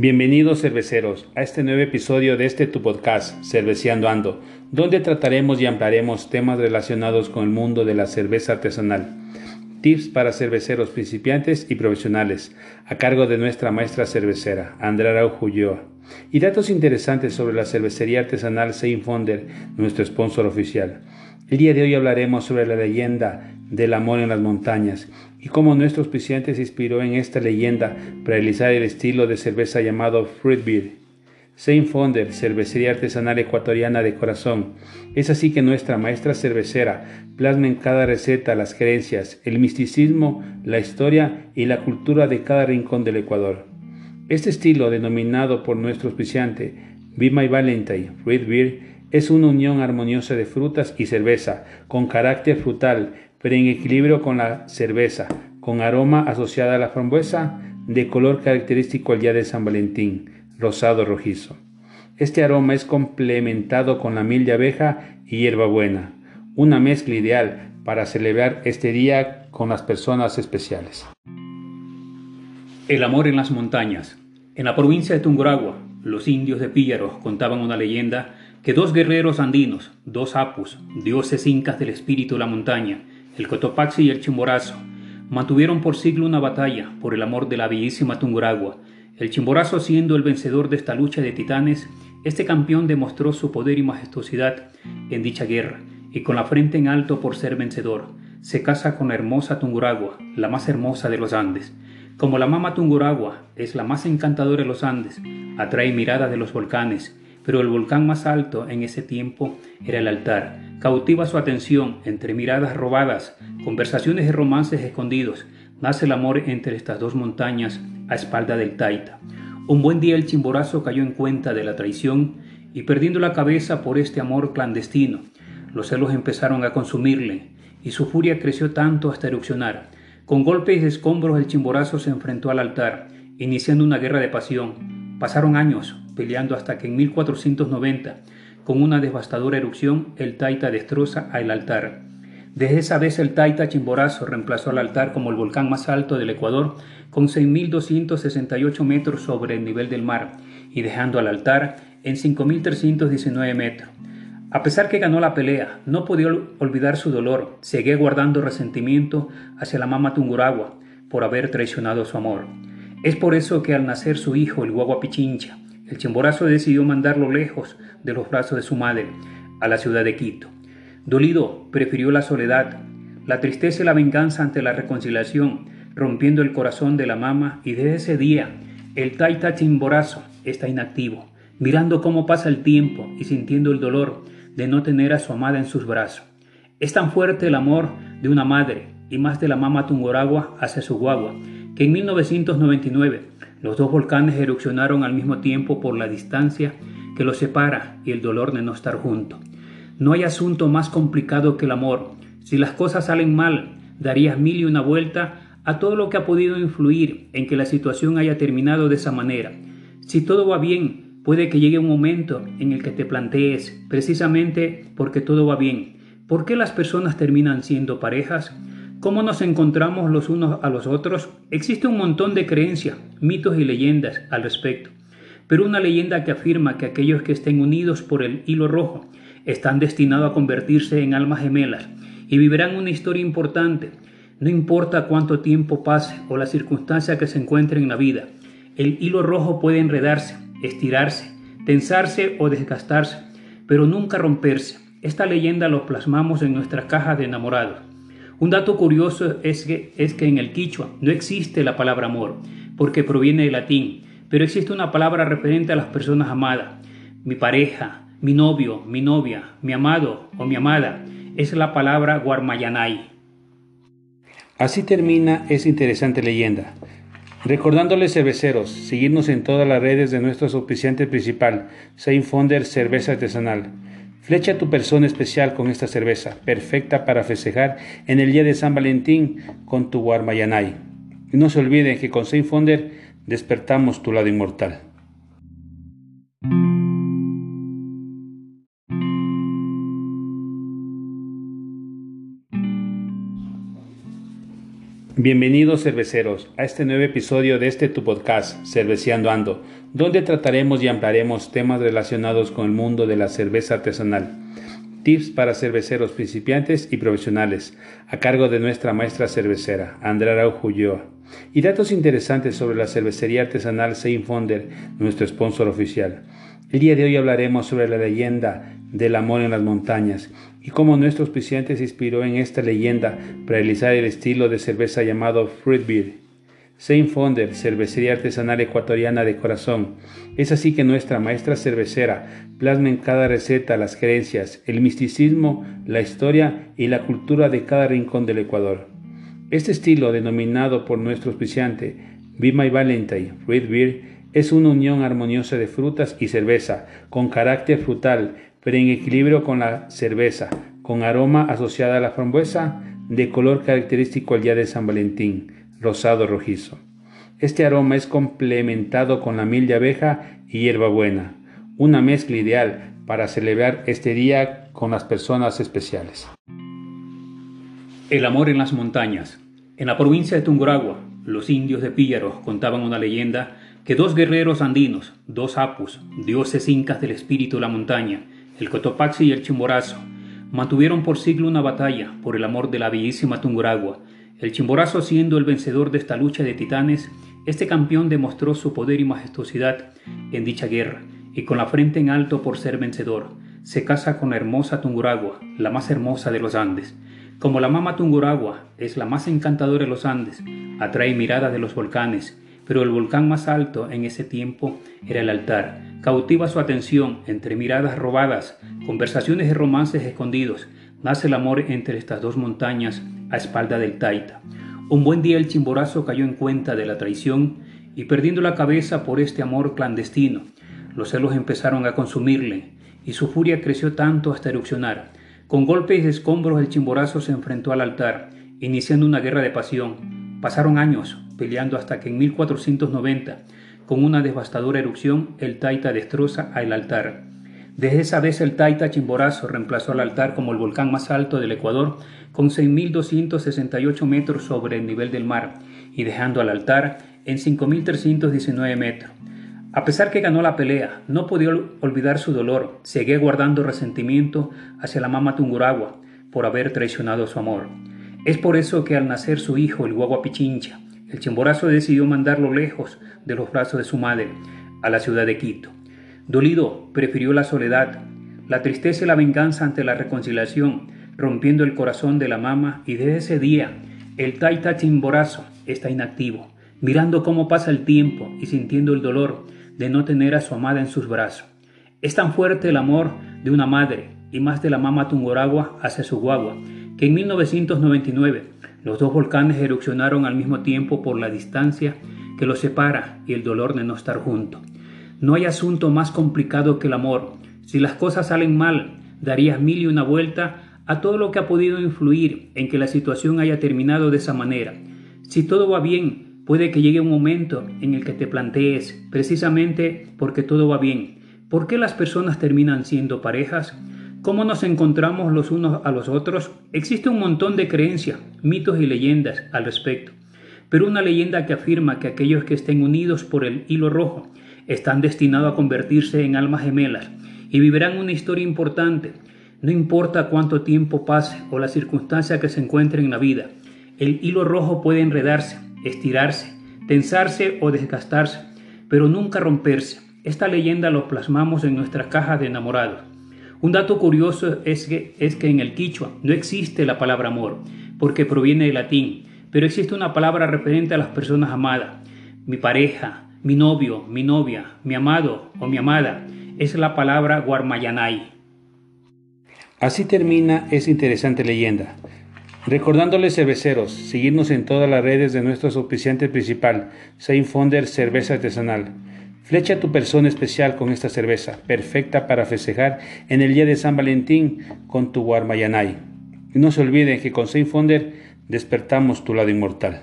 Bienvenidos cerveceros a este nuevo episodio de este tu podcast, Cerveceando Ando, donde trataremos y ampliaremos temas relacionados con el mundo de la cerveza artesanal. Tips para cerveceros principiantes y profesionales, a cargo de nuestra maestra cervecera, Andrea Araujo. Y datos interesantes sobre la cervecería artesanal Sein Fonder, nuestro sponsor oficial. El día de hoy hablaremos sobre la leyenda del amor en las montañas y cómo nuestro auspiciante se inspiró en esta leyenda para realizar el estilo de cerveza llamado Fruit Beer. Saint Fonder, cervecería artesanal ecuatoriana de corazón. Es así que nuestra maestra cervecera plasma en cada receta las creencias, el misticismo, la historia y la cultura de cada rincón del Ecuador. Este estilo, denominado por nuestro auspiciante Be My Valentine Fruit Beer, es una unión armoniosa de frutas y cerveza, con carácter frutal, pero en equilibrio con la cerveza, con aroma asociada a la frambuesa, de color característico al día de San Valentín, rosado rojizo. Este aroma es complementado con la miel de abeja y hierbabuena, una mezcla ideal para celebrar este día con las personas especiales. El amor en las montañas. En la provincia de Tunguragua, los indios de Píllaros contaban una leyenda que dos guerreros andinos, dos apus, dioses incas del espíritu de la montaña, el Cotopaxi y el Chimborazo, mantuvieron por siglo una batalla por el amor de la bellísima Tunguragua. El Chimborazo siendo el vencedor de esta lucha de titanes, este campeón demostró su poder y majestuosidad en dicha guerra, y con la frente en alto por ser vencedor, se casa con la hermosa Tunguragua, la más hermosa de los Andes. Como la mama Tunguragua es la más encantadora de los Andes, atrae miradas de los volcanes, pero el volcán más alto en ese tiempo era el altar, Cautiva su atención entre miradas robadas, conversaciones y romances escondidos. Nace el amor entre estas dos montañas a espalda del Taita. Un buen día el chimborazo cayó en cuenta de la traición y perdiendo la cabeza por este amor clandestino, los celos empezaron a consumirle y su furia creció tanto hasta erupcionar. Con golpes y escombros el chimborazo se enfrentó al altar, iniciando una guerra de pasión. Pasaron años peleando hasta que en 1490 con una devastadora erupción, el Taita destroza al altar. Desde esa vez el Taita Chimborazo reemplazó al altar como el volcán más alto del Ecuador, con 6.268 metros sobre el nivel del mar, y dejando al altar en 5.319 metros. A pesar que ganó la pelea, no podía olvidar su dolor, seguía guardando resentimiento hacia la mama Tunguragua por haber traicionado su amor. Es por eso que al nacer su hijo, el Guagua Pichincha, el Chimborazo decidió mandarlo lejos de los brazos de su madre, a la ciudad de Quito. Dolido, prefirió la soledad, la tristeza y la venganza ante la reconciliación, rompiendo el corazón de la mama y desde ese día el Taita Chimborazo está inactivo, mirando cómo pasa el tiempo y sintiendo el dolor de no tener a su amada en sus brazos. Es tan fuerte el amor de una madre y más de la mama Tungoragua hacia su guagua, que en 1999 los dos volcanes erupcionaron al mismo tiempo por la distancia que los separa y el dolor de no estar juntos. No hay asunto más complicado que el amor. Si las cosas salen mal, darías mil y una vuelta a todo lo que ha podido influir en que la situación haya terminado de esa manera. Si todo va bien, puede que llegue un momento en el que te plantees, precisamente porque todo va bien, ¿por qué las personas terminan siendo parejas? ¿Cómo nos encontramos los unos a los otros? Existe un montón de creencias, mitos y leyendas al respecto, pero una leyenda que afirma que aquellos que estén unidos por el hilo rojo están destinados a convertirse en almas gemelas y vivirán una historia importante, no importa cuánto tiempo pase o la circunstancia que se encuentre en la vida. El hilo rojo puede enredarse, estirarse, tensarse o desgastarse, pero nunca romperse. Esta leyenda lo plasmamos en nuestra caja de enamorados. Un dato curioso es que, es que en el quichua no existe la palabra amor, porque proviene del latín, pero existe una palabra referente a las personas amadas. Mi pareja, mi novio, mi novia, mi amado o mi amada, es la palabra guarmayanay. Así termina esa interesante leyenda. Recordándoles cerveceros, seguirnos en todas las redes de nuestro auspiciante principal, Saint Fonder Cerveza Artesanal. Flecha tu persona especial con esta cerveza, perfecta para festejar en el día de San Valentín con tu Guarmayanay. Y no se olviden que con Saint Fonder despertamos tu lado inmortal. Bienvenidos cerveceros a este nuevo episodio de este tu podcast, Cerveceando Ando, donde trataremos y ampliaremos temas relacionados con el mundo de la cerveza artesanal. Tips para cerveceros principiantes y profesionales, a cargo de nuestra maestra cervecera, Andrea Araujo Y datos interesantes sobre la cervecería artesanal Sein Fonder, nuestro sponsor oficial. El día de hoy hablaremos sobre la leyenda del amor en las montañas y cómo nuestro auspiciante se inspiró en esta leyenda para realizar el estilo de cerveza llamado Fruit Beer. Saint Fonder, cervecería artesanal ecuatoriana de corazón. Es así que nuestra maestra cervecera plasma en cada receta las creencias, el misticismo, la historia y la cultura de cada rincón del Ecuador. Este estilo, denominado por nuestro auspiciante Be My Valentine Fruit Beer, es una unión armoniosa de frutas y cerveza, con carácter frutal, pero en equilibrio con la cerveza, con aroma asociada a la frambuesa, de color característico al día de San Valentín, rosado rojizo. Este aroma es complementado con la miel de abeja y hierbabuena, una mezcla ideal para celebrar este día con las personas especiales. El amor en las montañas. En la provincia de Tunguragua, los indios de Píllaros contaban una leyenda que dos guerreros andinos, dos apus, dioses incas del espíritu de la montaña, el Cotopaxi y el Chimborazo, mantuvieron por siglo una batalla por el amor de la bellísima Tunguragua. El Chimborazo siendo el vencedor de esta lucha de titanes, este campeón demostró su poder y majestuosidad en dicha guerra, y con la frente en alto por ser vencedor, se casa con la hermosa Tunguragua, la más hermosa de los Andes. Como la mama Tunguragua es la más encantadora de los Andes, atrae miradas de los volcanes, pero el volcán más alto en ese tiempo era el altar. Cautiva su atención entre miradas robadas, conversaciones y romances escondidos. Nace el amor entre estas dos montañas a espalda del Taita. Un buen día el chimborazo cayó en cuenta de la traición y perdiendo la cabeza por este amor clandestino, los celos empezaron a consumirle y su furia creció tanto hasta erupcionar. Con golpes y escombros el chimborazo se enfrentó al altar, iniciando una guerra de pasión. Pasaron años, peleando hasta que en 1490, con una devastadora erupción, el Taita destroza al altar. Desde esa vez el Taita Chimborazo reemplazó al altar como el volcán más alto del Ecuador, con 6.268 metros sobre el nivel del mar, y dejando al altar en 5.319 metros. A pesar que ganó la pelea, no podía olvidar su dolor, seguía guardando resentimiento hacia la mama Tunguragua por haber traicionado su amor. Es por eso que al nacer su hijo, el Guagua Pichincha, el chimborazo decidió mandarlo lejos de los brazos de su madre, a la ciudad de Quito. Dolido, prefirió la soledad, la tristeza y la venganza ante la reconciliación, rompiendo el corazón de la mama y desde ese día el taita chimborazo está inactivo, mirando cómo pasa el tiempo y sintiendo el dolor de no tener a su amada en sus brazos. Es tan fuerte el amor de una madre y más de la mama Tungoragua hacia su guagua, que en 1999 los dos volcanes erupcionaron al mismo tiempo por la distancia que los separa y el dolor de no estar juntos. No hay asunto más complicado que el amor. Si las cosas salen mal, darías mil y una vuelta a todo lo que ha podido influir en que la situación haya terminado de esa manera. Si todo va bien, puede que llegue un momento en el que te plantees, precisamente porque todo va bien, ¿por qué las personas terminan siendo parejas? ¿Cómo nos encontramos los unos a los otros? Existe un montón de creencias, mitos y leyendas al respecto, pero una leyenda que afirma que aquellos que estén unidos por el hilo rojo están destinados a convertirse en almas gemelas y vivirán una historia importante, no importa cuánto tiempo pase o la circunstancia que se encuentre en la vida. El hilo rojo puede enredarse, estirarse, tensarse o desgastarse, pero nunca romperse. Esta leyenda lo plasmamos en nuestra caja de enamorados. Un dato curioso es que, es que en el quichua no existe la palabra amor, porque proviene del latín, pero existe una palabra referente a las personas amadas. Mi pareja, mi novio, mi novia, mi amado o mi amada, es la palabra guarmayanay. Así termina esa interesante leyenda. Recordándoles cerveceros, seguirnos en todas las redes de nuestro auspiciante principal, Saint Fonder Cerveza Artesanal. Flecha tu persona especial con esta cerveza, perfecta para festejar en el día de San Valentín con tu Guarmayanay. Y no se olviden que con Saint Fonder despertamos tu lado inmortal.